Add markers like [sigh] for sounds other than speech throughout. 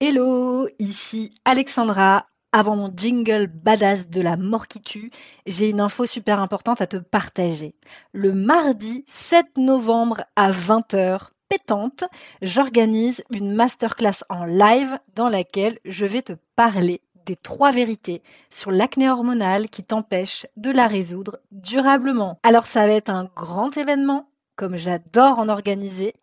Hello, ici Alexandra. Avant mon jingle badass de la mort qui tue, j'ai une info super importante à te partager. Le mardi 7 novembre à 20h, pétante, j'organise une masterclass en live dans laquelle je vais te parler des trois vérités sur l'acné hormonale qui t'empêche de la résoudre durablement. Alors ça va être un grand événement, comme j'adore en organiser,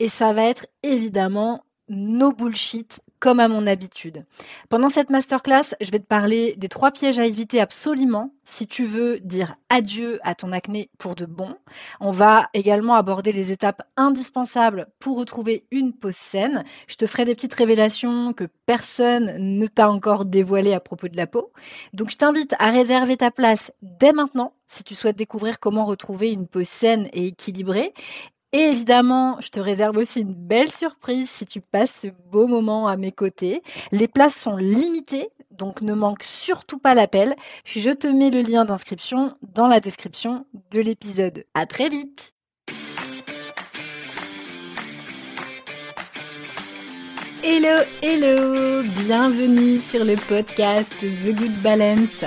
et ça va être évidemment no bullshit comme à mon habitude. Pendant cette masterclass, je vais te parler des trois pièges à éviter absolument si tu veux dire adieu à ton acné pour de bon. On va également aborder les étapes indispensables pour retrouver une peau saine. Je te ferai des petites révélations que personne ne t'a encore dévoilées à propos de la peau. Donc je t'invite à réserver ta place dès maintenant si tu souhaites découvrir comment retrouver une peau saine et équilibrée. Et évidemment, je te réserve aussi une belle surprise si tu passes ce beau moment à mes côtés. Les places sont limitées, donc ne manque surtout pas l'appel. Je te mets le lien d'inscription dans la description de l'épisode. À très vite! Hello, hello! Bienvenue sur le podcast The Good Balance.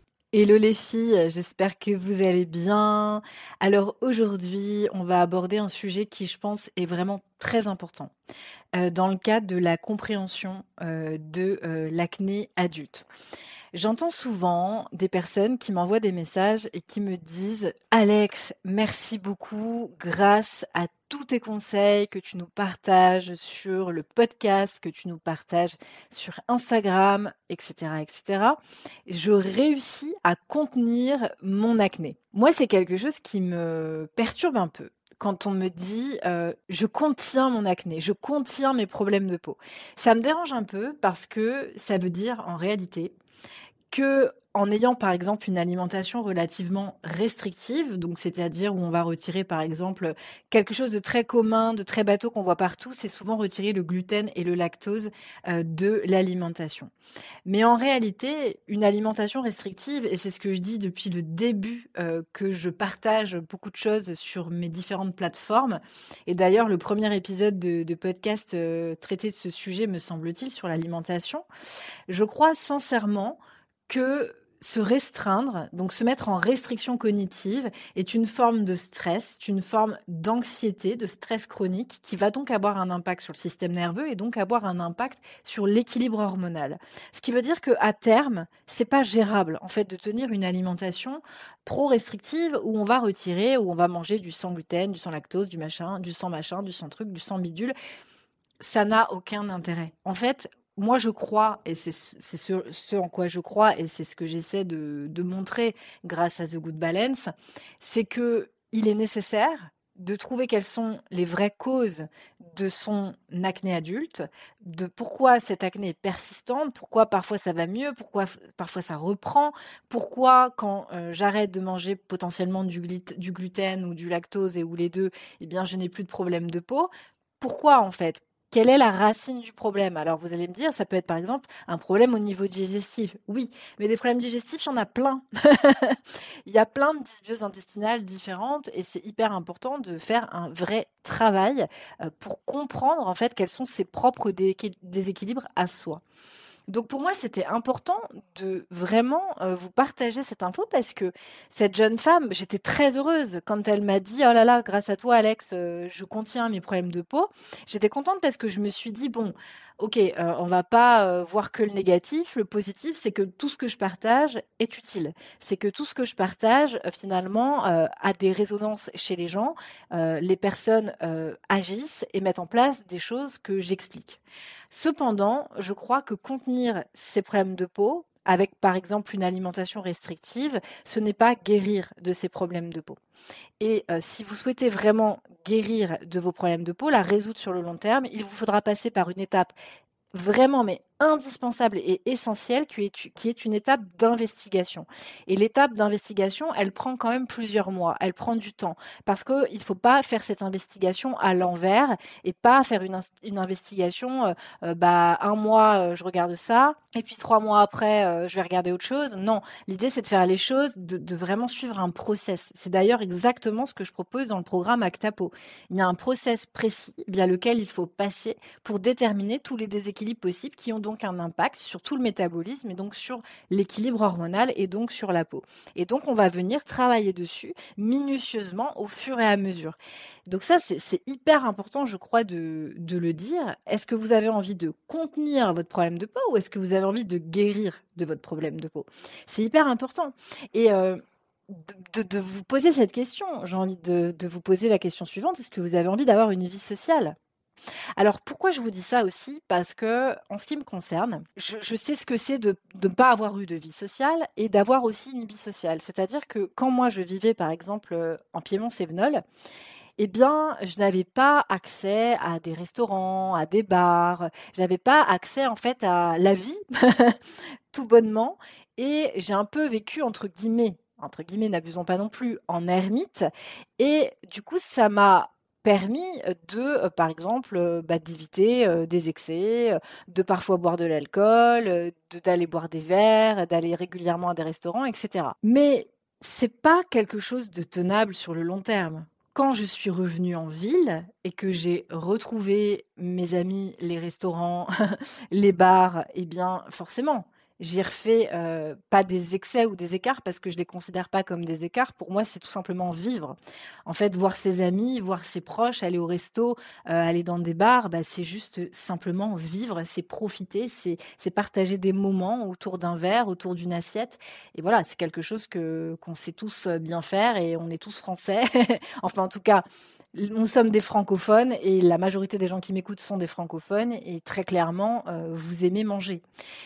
Hello les filles, j'espère que vous allez bien. Alors aujourd'hui, on va aborder un sujet qui, je pense, est vraiment très important euh, dans le cadre de la compréhension euh, de euh, l'acné adulte. J'entends souvent des personnes qui m'envoient des messages et qui me disent Alex, merci beaucoup, grâce à tous tes conseils que tu nous partages sur le podcast, que tu nous partages sur Instagram, etc., etc., je réussis à contenir mon acné. Moi, c'est quelque chose qui me perturbe un peu quand on me dit euh, je contiens mon acné, je contiens mes problèmes de peau. Ça me dérange un peu parce que ça veut dire en réalité que en ayant par exemple une alimentation relativement restrictive, donc c'est-à-dire où on va retirer par exemple quelque chose de très commun, de très bateau qu'on voit partout, c'est souvent retirer le gluten et le lactose euh, de l'alimentation. Mais en réalité, une alimentation restrictive, et c'est ce que je dis depuis le début euh, que je partage beaucoup de choses sur mes différentes plateformes, et d'ailleurs le premier épisode de, podcast euh, traité de ce sujet me semble-t-il sur l'alimentation, je crois sincèrement que se restreindre, donc se mettre en restriction cognitive, est une forme de stress, une forme d'anxiété, de stress chronique, qui va donc avoir un impact sur le système nerveux et donc avoir un impact sur l'équilibre hormonal. Ce qui veut dire que à terme, c'est pas gérable en fait de tenir une alimentation trop restrictive où on va retirer, où on va manger du sang gluten, du sang lactose, du machin, du sang machin, du sang truc, du sang bidule ça n'a aucun intérêt. En fait, moi, je crois, et c'est ce, en quoi je crois, et c'est ce que j'essaie de, montrer grâce à The Good Balance, c'est que il est nécessaire de trouver quelles sont les vraies causes de son acné adulte, de pourquoi cette acné est persistante, pourquoi parfois ça va mieux, pourquoi parfois ça reprend, pourquoi quand euh, j'arrête de manger potentiellement du, du, gluten ou du lactose et ou les deux, eh bien je n'ai plus de problème de peau. Pourquoi en fait? Quelle est la racine du problème? Alors vous allez me dire, ça peut être par exemple un problème au niveau digestif. Oui, mais des problèmes digestifs, il y en a plein. [laughs] il y a plein de dysbioses intestinales différentes et c'est hyper important de faire un vrai travail euh, pour comprendre en fait quels sont ses propres déséquilibres à soi. Donc pour moi, c'était important de vraiment euh, vous partager cette info parce que cette jeune femme, j'étais très heureuse quand elle m'a dit "Oh là là, grâce à toi Alex, euh, je contiens mes problèmes de peau." J'étais contente parce que je me suis dit bon, OK, euh, on va pas voir que le négatif, le positif, c'est que tout ce que je partage est utile. C'est que tout ce que je partage finalement a des résonances chez les gens, les personnes agissent et mettent en place des choses que j'explique. Cependant, je crois que contenir ces problèmes de peau, avec par exemple une alimentation restrictive, ce n'est pas guérir de ces problèmes de peau. Et euh, si vous souhaitez vraiment guérir de vos problèmes de peau, la résoudre sur le long terme, il vous faudra passer par une étape vraiment, mais indispensable et essentiel, qui est, qui est une étape d'investigation. Et l'étape d'investigation, elle prend quand même plusieurs mois, elle prend du temps, parce qu'il ne faut pas faire cette investigation à l'envers et pas faire une, une investigation, euh, euh, bah, un mois, euh, je regarde ça, et puis trois mois après, je vais regarder autre chose. Non, l'idée, c'est de faire les choses, de, de vraiment suivre un process. C'est d'ailleurs exactement ce que je propose dans le programme Actapo. Il y a un process précis via lequel il faut passer pour déterminer tous les déséquilibres possibles qui ont donc un impact sur tout le métabolisme et donc sur l'équilibre hormonal et donc sur la peau. Et donc on va venir travailler dessus minutieusement au fur et à mesure. Donc ça, c'est hyper important, je crois, de, le dire. Est-ce que vous avez envie de contenir votre problème de peau ou est-ce que vous avez envie de guérir de votre problème de peau? C'est hyper important. Et euh, de, vous poser cette question, j'ai envie de vous poser la question suivante, est-ce que vous avez envie d'avoir une vie sociale? Alors pourquoi je vous dis ça aussi? Parce que en ce qui me concerne, je, sais ce que c'est de ne pas avoir eu de vie sociale et d'avoir aussi une vie sociale. C'est-à-dire que quand moi je vivais par exemple euh, en Piémont-Sévenol, eh bien, je n'avais pas accès à des restaurants, à des bars, je n'avais pas accès en fait à la vie, [laughs] tout bonnement, et j'ai un peu vécu entre guillemets, entre guillemets, n'abusons pas non plus, en ermite, et du coup, ça m'a permis de, par exemple, bah, d'éviter des excès, de parfois boire de l'alcool, d'aller boire des verres, d'aller régulièrement à des restaurants, etc. Mais c'est pas quelque chose de tenable sur le long terme. Quand je suis revenue en ville et que j'ai retrouvé mes amis, les restaurants, [laughs] les bars, eh bien, forcément, j'ai refait euh, pas des excès ou des écarts parce que je les considère pas comme des écarts. Pour moi, c'est tout simplement vivre. En fait, voir ses amis, voir ses proches, aller au resto, euh, aller dans des bars, bah, c'est juste simplement vivre, c'est profiter, c'est partager des moments autour d'un verre, autour d'une assiette. Et voilà, c'est quelque chose que qu'on sait tous bien faire et on est tous français. [laughs] enfin, en tout cas, nous sommes des francophones et la majorité des gens qui m'écoutent sont des francophones et très clairement, euh, vous aimez manger.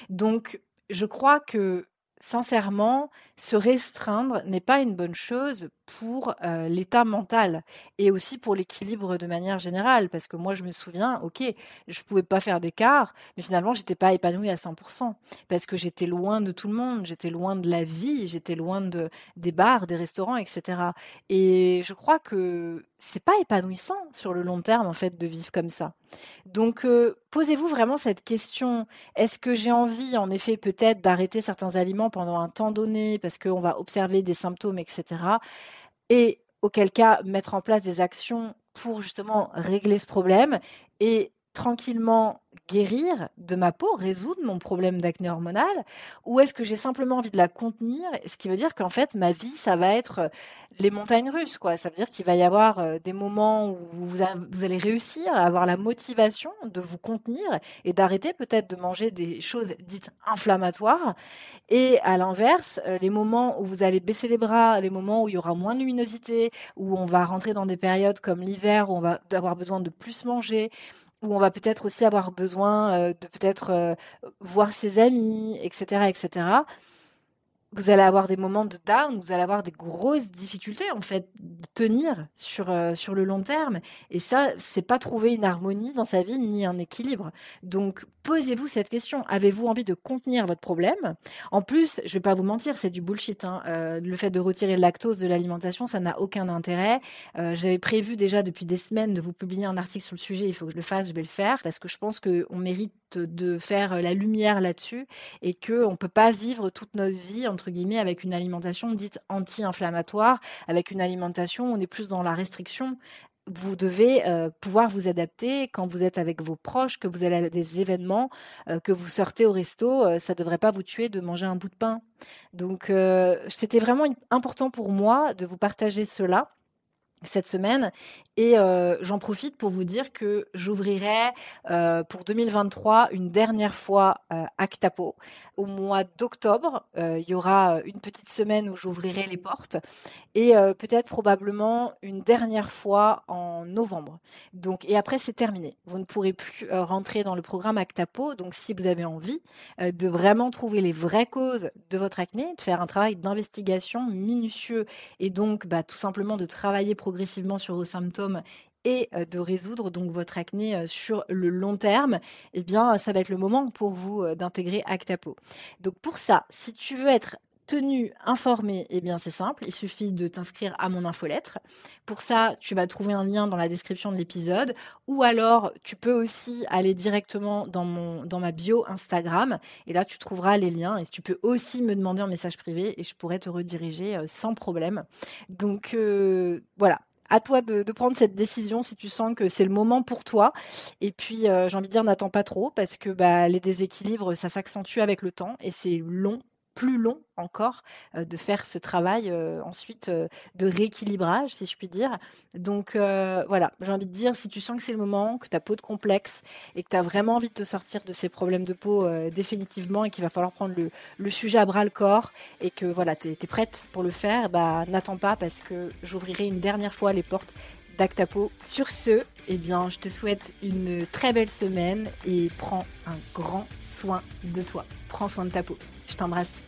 Donc, je crois que sincèrement, se restreindre n'est pas une bonne chose pour euh, l'état mental et aussi pour l'équilibre de manière générale. Parce que moi, je me souviens, ok, je pouvais pas faire d'écart, mais finalement, j'étais pas épanouie à 100% parce que j'étais loin de tout le monde, j'étais loin de la vie, j'étais loin de des bars, des restaurants, etc. Et je crois que c'est pas épanouissant sur le long terme en fait de vivre comme ça. Donc euh, posez-vous vraiment cette question est-ce que j'ai envie en effet peut-être d'arrêter certains aliments pendant un temps donné parce qu'on va observer des symptômes, etc. Et auquel cas mettre en place des actions pour justement régler ce problème et tranquillement guérir de ma peau, résoudre mon problème d'acné hormonal, ou est-ce que j'ai simplement envie de la contenir? Ce qui veut dire qu'en fait, ma vie, ça va être euh, les montagnes russes, quoi. Ça veut dire qu'il va y avoir euh, des moments où vous, allez réussir à avoir la motivation de vous contenir et d'arrêter peut-être de manger des choses dites inflammatoires. Et à l'inverse, euh, les moments où vous allez baisser les bras, les moments où il y aura moins de luminosité, où on va rentrer dans des périodes comme l'hiver, où on va avoir besoin de plus manger, où on va peut-être aussi avoir besoin euh, de peut-être euh, voir ses amis, etc., etc vous allez avoir des moments de down, vous allez avoir des grosses difficultés en fait de tenir sur euh, sur le long terme et ça c'est pas trouver une harmonie dans sa vie ni un équilibre. Donc posez-vous cette question, avez-vous envie de contenir votre problème? En plus, je vais pas vous mentir, c'est du bullshit hein. euh, le fait de retirer le lactose de l'alimentation, ça n'a aucun intérêt. Euh, j'avais prévu déjà depuis des semaines de vous publier un article sur le sujet, il faut que je le fasse, je vais le faire parce que je pense que on mérite de faire la lumière là-dessus et que on peut pas vivre toute notre vie entre guillemets avec une alimentation dite anti-inflammatoire, avec une alimentation où on est plus dans la restriction. Vous devez pouvoir vous adapter quand vous êtes avec vos proches, que vous allez à des événements, que vous sortez au resto, ça ne devrait pas vous tuer de manger un bout de pain. Donc c'était vraiment important pour moi de vous partager cela cette semaine. Et euh, j'en profite pour vous dire que j'ouvrirai euh, pour 2023 une dernière fois euh, Actapo. Au mois d'octobre, il y aura une petite semaine où j'ouvrirai les portes et peut-être probablement une dernière fois en novembre. Donc, et après, c'est terminé. Vous ne pourrez plus rentrer dans le programme Actapo. Donc, si vous avez envie de vraiment trouver les vraies causes de votre acné, de faire un travail d'investigation minutieux et donc bah, tout simplement de travailler progressivement sur vos symptômes et de résoudre donc votre acné sur le long terme, eh bien, ça va être le moment pour vous d'intégrer Actapo. Donc pour ça, si tu veux être tenu informé, eh bien c'est simple, il suffit de t'inscrire à mon infolettre. Pour ça, tu vas trouver un lien dans la description de l'épisode ou alors tu peux aussi aller directement dans mon dans ma bio Instagram et là tu trouveras les liens et tu peux aussi me demander en message privé et je pourrais te rediriger sans problème. Donc voilà, à toi de, prendre cette décision si tu sens que c'est le moment pour toi. Et puis, euh, j'ai envie de dire, n'attends pas trop parce que bah, les déséquilibres, ça s'accentue avec le temps et c'est long plus long encore de faire ce travail ensuite de rééquilibrage, si je puis dire. Donc voilà, j'ai envie de dire, si tu sens que c'est le moment, que ta peau de complexe et que tu as vraiment envie de te sortir de ces problèmes de peau définitivement et qu'il va falloir prendre le, sujet à bras le corps et que voilà, tu es, prête pour le faire, bah, n'attends pas parce que j'ouvrirai une dernière fois les portes d'Actapo. Sur ce, eh bien, je te souhaite une très belle semaine et prends un grand soin de toi. Prends soin de ta peau. Je t'embrasse.